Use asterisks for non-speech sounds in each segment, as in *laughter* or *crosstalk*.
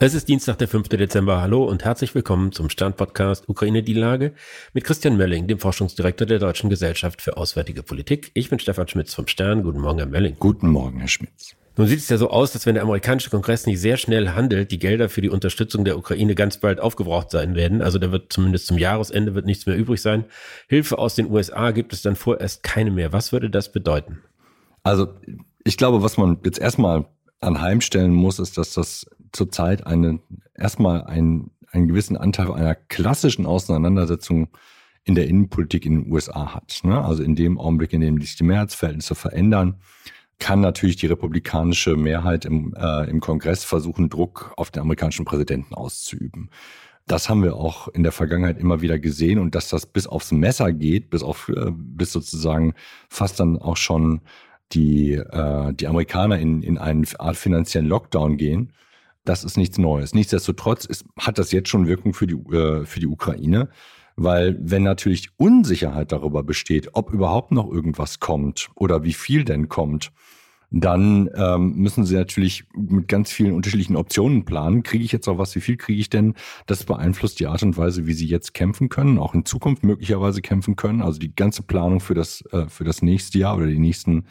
Es ist Dienstag, der 5. Dezember. Hallo und herzlich willkommen zum Stern-Podcast Ukraine die Lage mit Christian Mölling, dem Forschungsdirektor der Deutschen Gesellschaft für Auswärtige Politik. Ich bin Stefan Schmitz vom Stern. Guten Morgen, Herr Mölling. Guten Morgen, Herr Schmitz. Nun sieht es ja so aus, dass wenn der amerikanische Kongress nicht sehr schnell handelt, die Gelder für die Unterstützung der Ukraine ganz bald aufgebraucht sein werden. Also da wird zumindest zum Jahresende wird nichts mehr übrig sein. Hilfe aus den USA gibt es dann vorerst keine mehr. Was würde das bedeuten? Also ich glaube, was man jetzt erstmal anheimstellen muss, ist, dass das zurzeit eine, erstmal ein, einen gewissen Anteil einer klassischen Auseinandersetzung in der Innenpolitik in den USA hat. Ne? Also in dem Augenblick, in dem sich die Mehrheitsverhältnisse verändern, kann natürlich die republikanische Mehrheit im, äh, im Kongress versuchen, Druck auf den amerikanischen Präsidenten auszuüben. Das haben wir auch in der Vergangenheit immer wieder gesehen und dass das bis aufs Messer geht, bis auf äh, bis sozusagen fast dann auch schon die äh, die Amerikaner in in eine Art finanziellen Lockdown gehen, das ist nichts Neues. Nichtsdestotrotz ist, hat das jetzt schon Wirkung für die, äh, für die Ukraine, weil wenn natürlich Unsicherheit darüber besteht, ob überhaupt noch irgendwas kommt oder wie viel denn kommt, dann ähm, müssen sie natürlich mit ganz vielen unterschiedlichen Optionen planen. Kriege ich jetzt auch was? Wie viel kriege ich denn? Das beeinflusst die Art und Weise, wie sie jetzt kämpfen können, auch in Zukunft möglicherweise kämpfen können. Also die ganze Planung für das äh, für das nächste Jahr oder die nächsten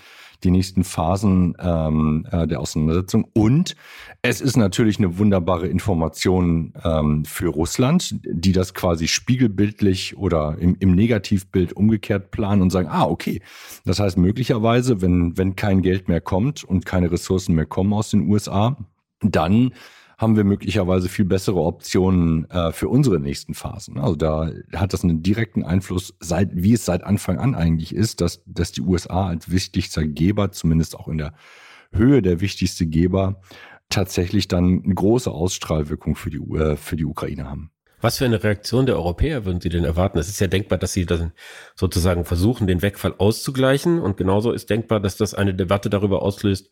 die nächsten Phasen ähm, äh, der Auseinandersetzung. Und es ist natürlich eine wunderbare Information ähm, für Russland, die das quasi spiegelbildlich oder im, im Negativbild umgekehrt planen und sagen, ah, okay. Das heißt, möglicherweise, wenn, wenn kein Geld mehr kommt und keine Ressourcen mehr kommen aus den USA, dann haben wir möglicherweise viel bessere Optionen äh, für unsere nächsten Phasen. Also da hat das einen direkten Einfluss, seit, wie es seit Anfang an eigentlich ist, dass, dass die USA als wichtigster Geber, zumindest auch in der Höhe der wichtigste Geber, tatsächlich dann eine große Ausstrahlwirkung für die, äh, für die Ukraine haben. Was für eine Reaktion der Europäer würden Sie denn erwarten? Es ist ja denkbar, dass sie dann sozusagen versuchen, den Wegfall auszugleichen. Und genauso ist denkbar, dass das eine Debatte darüber auslöst,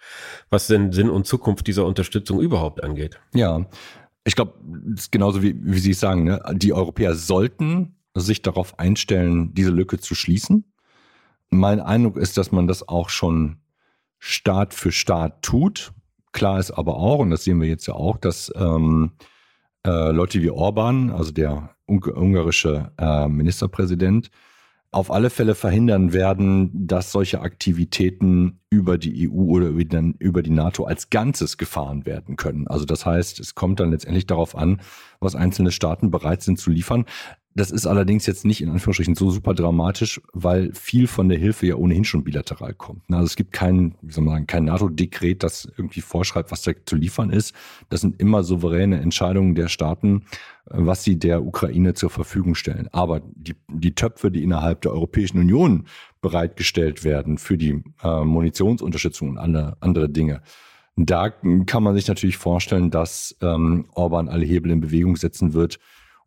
was denn Sinn und Zukunft dieser Unterstützung überhaupt angeht. Ja, ich glaube, genauso wie, wie Sie sagen, ne? die Europäer sollten sich darauf einstellen, diese Lücke zu schließen. Mein Eindruck ist, dass man das auch schon Staat für Staat tut. Klar ist aber auch, und das sehen wir jetzt ja auch, dass ähm, äh, Leute wie Orban, also der ungarische äh, Ministerpräsident, auf alle Fälle verhindern werden, dass solche Aktivitäten über die EU oder über die NATO als Ganzes gefahren werden können. Also das heißt, es kommt dann letztendlich darauf an, was einzelne Staaten bereit sind zu liefern. Das ist allerdings jetzt nicht in Anführungsstrichen so super dramatisch, weil viel von der Hilfe ja ohnehin schon bilateral kommt. Also es gibt kein, wie soll man sagen, kein NATO-Dekret, das irgendwie vorschreibt, was da zu liefern ist. Das sind immer souveräne Entscheidungen der Staaten, was sie der Ukraine zur Verfügung stellen. Aber die, die Töpfe, die innerhalb der Europäischen Union bereitgestellt werden für die äh, Munitionsunterstützung und andere, andere Dinge, da kann man sich natürlich vorstellen, dass ähm, Orban alle Hebel in Bewegung setzen wird,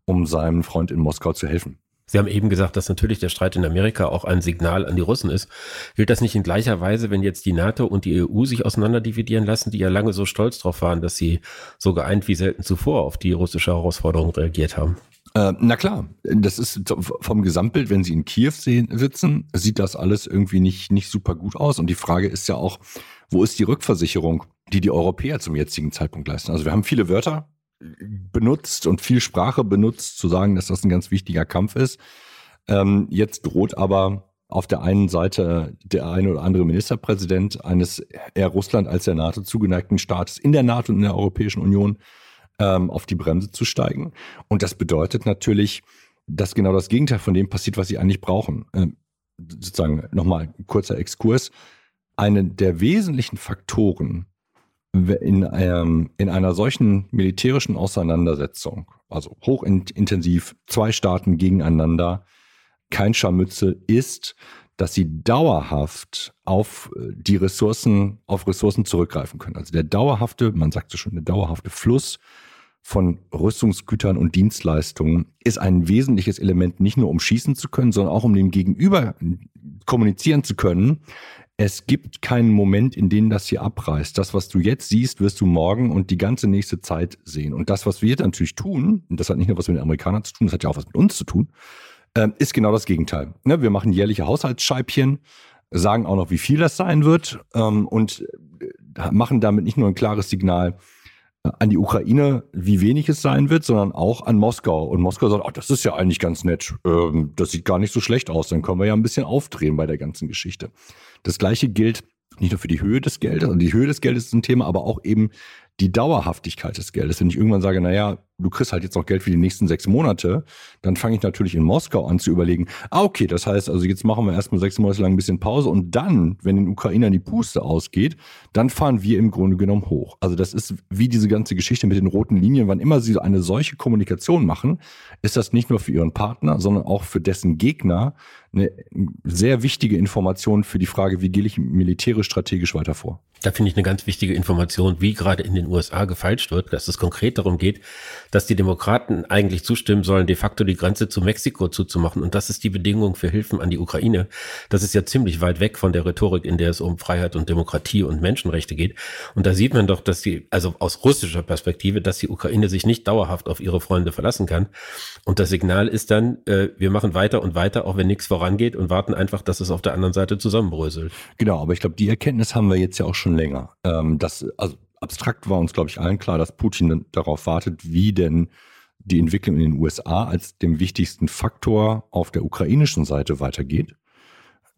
um seinem Freund in Moskau zu helfen. Sie haben eben gesagt, dass natürlich der Streit in Amerika auch ein Signal an die Russen ist. Gilt das nicht in gleicher Weise, wenn jetzt die NATO und die EU sich auseinanderdividieren lassen, die ja lange so stolz darauf waren, dass sie so geeint wie selten zuvor auf die russische Herausforderung reagiert haben? Äh, na klar, das ist vom Gesamtbild, wenn Sie in Kiew sehen, sitzen, sieht das alles irgendwie nicht, nicht super gut aus. Und die Frage ist ja auch, wo ist die Rückversicherung, die die Europäer zum jetzigen Zeitpunkt leisten? Also wir haben viele Wörter benutzt und viel Sprache benutzt, zu sagen, dass das ein ganz wichtiger Kampf ist. Ähm, jetzt droht aber auf der einen Seite der eine oder andere Ministerpräsident eines eher Russland als der NATO zugeneigten Staates in der NATO und in der Europäischen Union ähm, auf die Bremse zu steigen. Und das bedeutet natürlich, dass genau das Gegenteil von dem passiert, was sie eigentlich brauchen. Ähm, sozusagen nochmal ein kurzer Exkurs. Eine der wesentlichen Faktoren, in, ähm, in einer solchen militärischen Auseinandersetzung, also hochintensiv, zwei Staaten gegeneinander, kein Scharmützel ist, dass sie dauerhaft auf äh, die Ressourcen, auf Ressourcen zurückgreifen können. Also der dauerhafte, man sagt so schon, der dauerhafte Fluss von Rüstungsgütern und Dienstleistungen ist ein wesentliches Element, nicht nur um schießen zu können, sondern auch um dem Gegenüber kommunizieren zu können, es gibt keinen Moment, in dem das hier abreißt. Das, was du jetzt siehst, wirst du morgen und die ganze nächste Zeit sehen. Und das, was wir natürlich tun, und das hat nicht nur was mit den Amerikanern zu tun, das hat ja auch was mit uns zu tun, äh, ist genau das Gegenteil. Ne, wir machen jährliche Haushaltsscheibchen, sagen auch noch, wie viel das sein wird ähm, und äh, machen damit nicht nur ein klares Signal, an die Ukraine, wie wenig es sein wird, sondern auch an Moskau. Und Moskau sagt, ach, das ist ja eigentlich ganz nett. Ähm, das sieht gar nicht so schlecht aus. Dann können wir ja ein bisschen aufdrehen bei der ganzen Geschichte. Das gleiche gilt nicht nur für die Höhe des Geldes, also die Höhe des Geldes ist ein Thema, aber auch eben die Dauerhaftigkeit des Geldes. Wenn ich irgendwann sage, naja, du kriegst halt jetzt noch Geld für die nächsten sechs Monate, dann fange ich natürlich in Moskau an zu überlegen, ah, okay, das heißt, also jetzt machen wir erstmal sechs Monate lang ein bisschen Pause und dann, wenn den Ukrainern die Puste ausgeht, dann fahren wir im Grunde genommen hoch. Also das ist wie diese ganze Geschichte mit den roten Linien. Wann immer sie eine solche Kommunikation machen, ist das nicht nur für ihren Partner, sondern auch für dessen Gegner eine sehr wichtige Information für die Frage, wie gehe ich militärisch strategisch weiter vor. Da finde ich eine ganz wichtige Information, wie gerade in den USA gefeilscht wird, dass es konkret darum geht, dass die Demokraten eigentlich zustimmen sollen, de facto die Grenze zu Mexiko zuzumachen. Und das ist die Bedingung für Hilfen an die Ukraine. Das ist ja ziemlich weit weg von der Rhetorik, in der es um Freiheit und Demokratie und Menschenrechte geht. Und da sieht man doch, dass die, also aus russischer Perspektive, dass die Ukraine sich nicht dauerhaft auf ihre Freunde verlassen kann. Und das Signal ist dann, äh, wir machen weiter und weiter, auch wenn nichts vorangeht und warten einfach, dass es auf der anderen Seite zusammenbröselt. Genau, aber ich glaube, die Erkenntnis haben wir jetzt ja auch schon länger. Ähm, das, also abstrakt war uns, glaube ich, allen klar, dass Putin darauf wartet, wie denn die Entwicklung in den USA als dem wichtigsten Faktor auf der ukrainischen Seite weitergeht.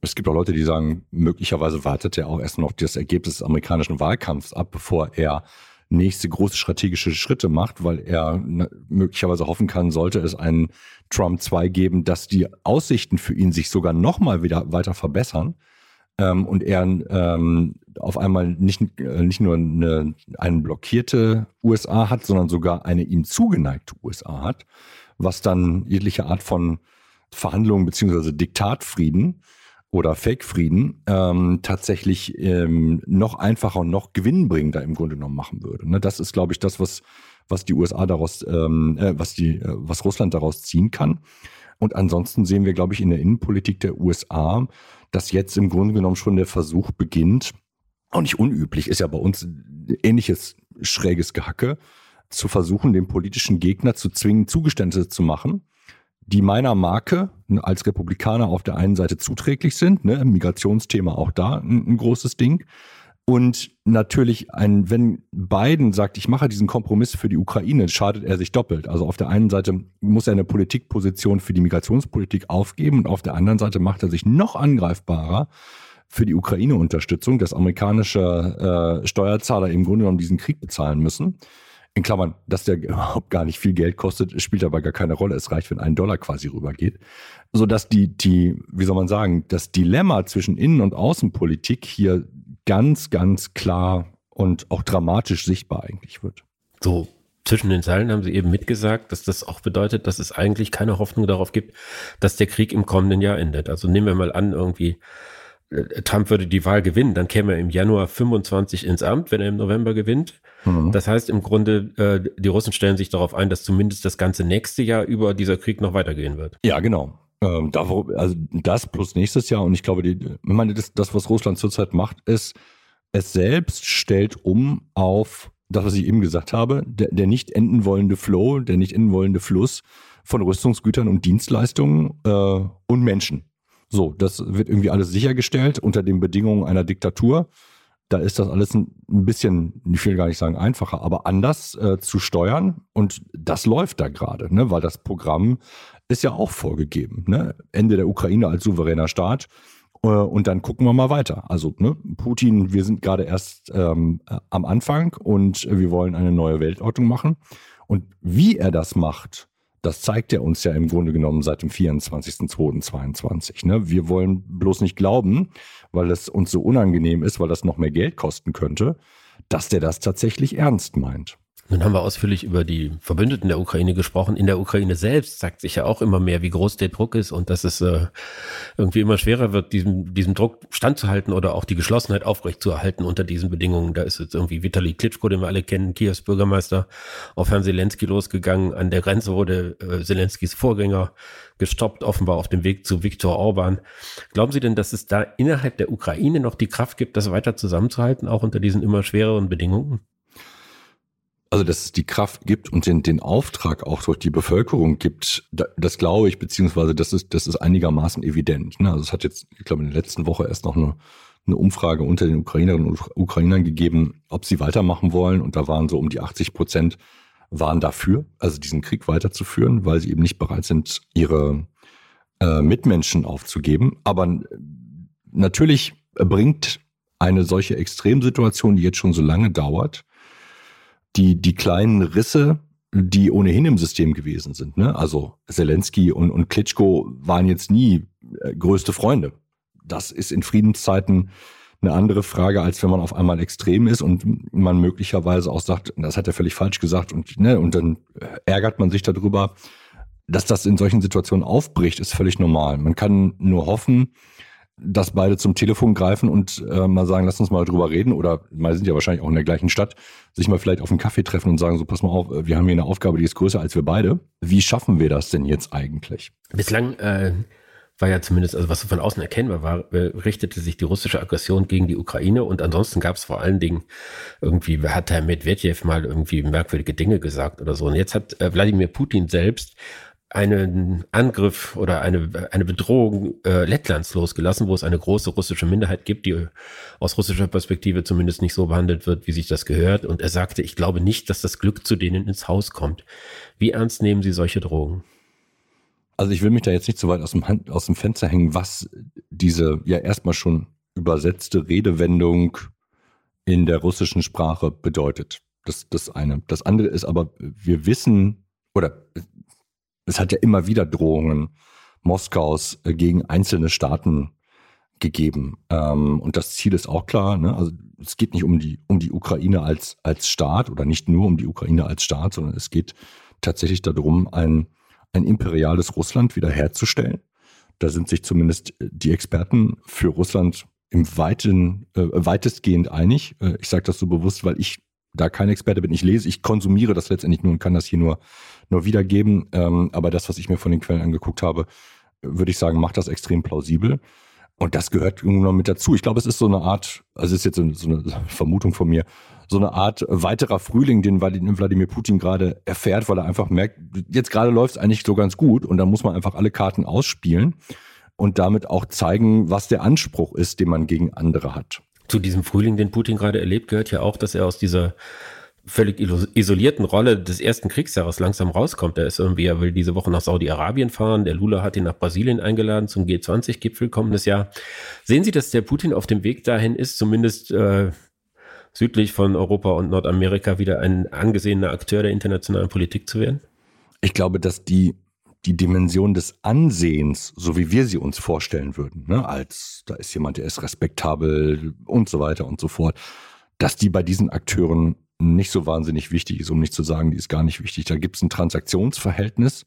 Es gibt auch Leute, die sagen, möglicherweise wartet er auch erst noch das Ergebnis des amerikanischen Wahlkampfs ab, bevor er nächste große strategische Schritte macht, weil er möglicherweise hoffen kann, sollte es einen Trump 2 geben, dass die Aussichten für ihn sich sogar nochmal wieder weiter verbessern ähm, und er ähm, auf einmal nicht, äh, nicht nur eine, eine blockierte USA hat, sondern sogar eine ihm zugeneigte USA hat, was dann jegliche Art von Verhandlungen beziehungsweise Diktatfrieden oder Fake-Frieden ähm, tatsächlich ähm, noch einfacher und noch gewinnbringender im Grunde genommen machen würde. Ne? Das ist, glaube ich, das, was, was die USA daraus, ähm, äh, was die, äh, was Russland daraus ziehen kann. Und ansonsten sehen wir, glaube ich, in der Innenpolitik der USA, dass jetzt im Grunde genommen schon der Versuch beginnt, auch nicht unüblich, ist ja bei uns ähnliches schräges Gehacke, zu versuchen, den politischen Gegner zu zwingen, Zugeständnisse zu machen, die meiner Marke als Republikaner auf der einen Seite zuträglich sind, ne, Migrationsthema auch da ein, ein großes Ding, und natürlich, ein, wenn Biden sagt, ich mache diesen Kompromiss für die Ukraine, schadet er sich doppelt. Also auf der einen Seite muss er eine Politikposition für die Migrationspolitik aufgeben und auf der anderen Seite macht er sich noch angreifbarer für die Ukraine-Unterstützung, dass amerikanische äh, Steuerzahler im Grunde genommen diesen Krieg bezahlen müssen. In Klammern, dass der *laughs* überhaupt gar nicht viel Geld kostet, spielt aber gar keine Rolle. Es reicht, wenn ein Dollar quasi rübergeht. Sodass die, die, wie soll man sagen, das Dilemma zwischen Innen- und Außenpolitik hier ganz, ganz klar und auch dramatisch sichtbar eigentlich wird. So, zwischen den Zeilen haben Sie eben mitgesagt, dass das auch bedeutet, dass es eigentlich keine Hoffnung darauf gibt, dass der Krieg im kommenden Jahr endet. Also nehmen wir mal an, irgendwie äh, Trump würde die Wahl gewinnen, dann käme er im Januar 25 ins Amt, wenn er im November gewinnt. Mhm. Das heißt im Grunde, äh, die Russen stellen sich darauf ein, dass zumindest das ganze nächste Jahr über dieser Krieg noch weitergehen wird. Ja, genau. Ähm, da, also das plus nächstes Jahr und ich glaube, die, ich meine, das, das, was Russland zurzeit macht, ist, es selbst stellt um auf das, was ich eben gesagt habe, der, der nicht enden wollende Flow, der nicht enden wollende Fluss von Rüstungsgütern und Dienstleistungen äh, und Menschen. So, das wird irgendwie alles sichergestellt unter den Bedingungen einer Diktatur. Da ist das alles ein bisschen, ich will gar nicht sagen einfacher, aber anders äh, zu steuern. Und das läuft da gerade, ne? weil das Programm ist ja auch vorgegeben. Ne? Ende der Ukraine als souveräner Staat. Äh, und dann gucken wir mal weiter. Also ne, Putin, wir sind gerade erst ähm, am Anfang und wir wollen eine neue Weltordnung machen. Und wie er das macht, das zeigt er uns ja im Grunde genommen seit dem 24.02.22. Ne? Wir wollen bloß nicht glauben, weil es uns so unangenehm ist, weil das noch mehr Geld kosten könnte, dass der das tatsächlich ernst meint. Nun haben wir ausführlich über die Verbündeten der Ukraine gesprochen. In der Ukraine selbst sagt sich ja auch immer mehr, wie groß der Druck ist und dass es äh, irgendwie immer schwerer wird, diesem, diesem Druck standzuhalten oder auch die Geschlossenheit aufrechtzuerhalten unter diesen Bedingungen. Da ist jetzt irgendwie Vitali Klitschko, den wir alle kennen, Kiews Bürgermeister, auf Herrn Zelensky losgegangen. An der Grenze wurde äh, Zelenskys Vorgänger gestoppt, offenbar auf dem Weg zu Viktor Orban. Glauben Sie denn, dass es da innerhalb der Ukraine noch die Kraft gibt, das weiter zusammenzuhalten, auch unter diesen immer schwereren Bedingungen? Also, dass es die Kraft gibt und den, den Auftrag auch durch die Bevölkerung gibt, das glaube ich, beziehungsweise das ist, das ist einigermaßen evident. Ne? Also es hat jetzt, ich glaube, in der letzten Woche erst noch eine, eine Umfrage unter den Ukrainerinnen und Ukrainern gegeben, ob sie weitermachen wollen. Und da waren so um die 80 Prozent waren dafür, also diesen Krieg weiterzuführen, weil sie eben nicht bereit sind, ihre äh, Mitmenschen aufzugeben. Aber natürlich bringt eine solche Extremsituation, die jetzt schon so lange dauert, die, die kleinen Risse, die ohnehin im System gewesen sind. Ne? Also Zelensky und, und Klitschko waren jetzt nie äh, größte Freunde. Das ist in Friedenszeiten eine andere Frage, als wenn man auf einmal extrem ist und man möglicherweise auch sagt, das hat er völlig falsch gesagt und, ne, und dann ärgert man sich darüber. Dass das in solchen Situationen aufbricht, ist völlig normal. Man kann nur hoffen, dass beide zum Telefon greifen und äh, mal sagen, lass uns mal drüber reden oder mal sind ja wahrscheinlich auch in der gleichen Stadt, sich mal vielleicht auf einen Kaffee treffen und sagen, so pass mal auf, wir haben hier eine Aufgabe, die ist größer als wir beide. Wie schaffen wir das denn jetzt eigentlich? Bislang äh, war ja zumindest, also was von außen erkennbar war, äh, richtete sich die russische Aggression gegen die Ukraine und ansonsten gab es vor allen Dingen irgendwie, hat Herr Medvedev mal irgendwie merkwürdige Dinge gesagt oder so. Und jetzt hat äh, Wladimir Putin selbst einen Angriff oder eine, eine Bedrohung äh, Lettlands losgelassen, wo es eine große russische Minderheit gibt, die aus russischer Perspektive zumindest nicht so behandelt wird, wie sich das gehört. Und er sagte, ich glaube nicht, dass das Glück zu denen ins Haus kommt. Wie ernst nehmen Sie solche Drohungen? Also ich will mich da jetzt nicht so weit aus dem, Hand, aus dem Fenster hängen, was diese ja erstmal schon übersetzte Redewendung in der russischen Sprache bedeutet. Das, das eine. Das andere ist aber, wir wissen, oder es hat ja immer wieder Drohungen Moskaus äh, gegen einzelne Staaten gegeben. Ähm, und das Ziel ist auch klar. Ne? Also es geht nicht um die, um die Ukraine als, als Staat oder nicht nur um die Ukraine als Staat, sondern es geht tatsächlich darum, ein ein imperiales Russland wiederherzustellen. Da sind sich zumindest äh, die Experten für Russland im weiten, äh, weitestgehend einig. Äh, ich sage das so bewusst, weil ich da kein Experte bin. Ich lese, ich konsumiere das letztendlich nur und kann das hier nur, nur wiedergeben. Ähm, aber das, was ich mir von den Quellen angeguckt habe, würde ich sagen, macht das extrem plausibel. Und das gehört irgendwann mit dazu. Ich glaube, es ist so eine Art, also es ist jetzt so eine Vermutung von mir, so eine Art weiterer Frühling, den Wladimir Putin gerade erfährt, weil er einfach merkt, jetzt gerade läuft es eigentlich so ganz gut und dann muss man einfach alle Karten ausspielen und damit auch zeigen, was der Anspruch ist, den man gegen andere hat. Zu diesem Frühling, den Putin gerade erlebt, gehört ja auch, dass er aus dieser völlig isolierten Rolle des ersten Kriegsjahres langsam rauskommt. Er ist irgendwie, er will diese Woche nach Saudi-Arabien fahren. Der Lula hat ihn nach Brasilien eingeladen zum G20-Gipfel kommendes Jahr. Sehen Sie, dass der Putin auf dem Weg dahin ist, zumindest äh, südlich von Europa und Nordamerika wieder ein angesehener Akteur der internationalen Politik zu werden? Ich glaube, dass die, die Dimension des Ansehens, so wie wir sie uns vorstellen würden, ne, als da ist jemand, der ist respektabel und so weiter und so fort, dass die bei diesen Akteuren nicht so wahnsinnig wichtig ist, um nicht zu sagen, die ist gar nicht wichtig. Da gibt es ein Transaktionsverhältnis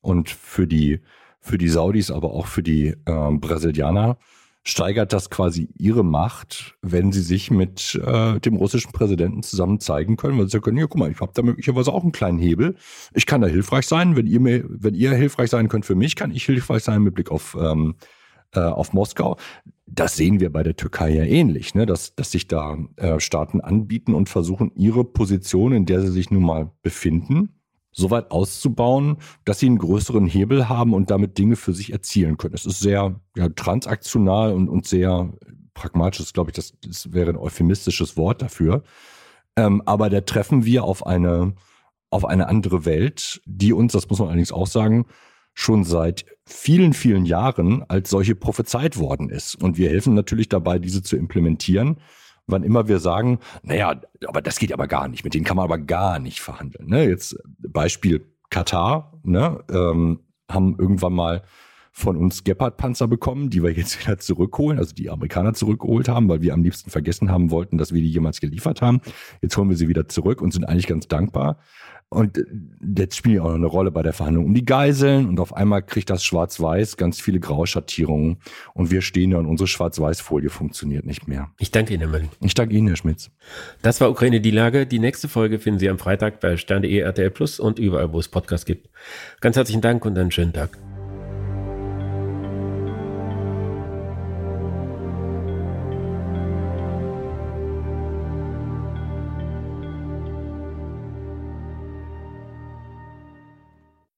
und für die, für die Saudis, aber auch für die äh, Brasilianer steigert das quasi ihre Macht, wenn sie sich mit äh, dem russischen Präsidenten zusammen zeigen können, weil sie sagen, ja, guck mal, ich habe da möglicherweise auch einen kleinen Hebel. Ich kann da hilfreich sein. Wenn ihr mir, wenn ihr hilfreich sein könnt für mich, kann ich hilfreich sein mit Blick auf, ähm, äh, auf Moskau. Das sehen wir bei der Türkei ja ähnlich, ne? dass, dass sich da äh, Staaten anbieten und versuchen, ihre Position, in der sie sich nun mal befinden, so weit auszubauen, dass sie einen größeren Hebel haben und damit Dinge für sich erzielen können. Es ist sehr ja, transaktional und, und sehr pragmatisch, glaube ich, das, das, wäre ein euphemistisches Wort dafür. Ähm, aber da treffen wir auf eine, auf eine andere Welt, die uns, das muss man allerdings auch sagen, schon seit vielen, vielen Jahren als solche prophezeit worden ist. Und wir helfen natürlich dabei, diese zu implementieren wann immer wir sagen, naja, aber das geht aber gar nicht, mit denen kann man aber gar nicht verhandeln. Ne? Jetzt Beispiel Katar, ne? ähm, haben irgendwann mal von uns Gepard-Panzer bekommen, die wir jetzt *laughs* wieder zurückholen, also die Amerikaner zurückgeholt haben, weil wir am liebsten vergessen haben wollten, dass wir die jemals geliefert haben. Jetzt holen wir sie wieder zurück und sind eigentlich ganz dankbar. Und jetzt spielt ja auch noch eine Rolle bei der Verhandlung um die Geiseln und auf einmal kriegt das Schwarz-Weiß ganz viele graue Schattierungen und wir stehen da und unsere Schwarz-Weiß-Folie funktioniert nicht mehr. Ich danke Ihnen, Herr Mölling. Ich danke Ihnen, Herr Schmitz. Das war Ukraine die Lage. Die nächste Folge finden Sie am Freitag bei Stern.de, RTL Plus und überall, wo es Podcasts gibt. Ganz herzlichen Dank und einen schönen Tag.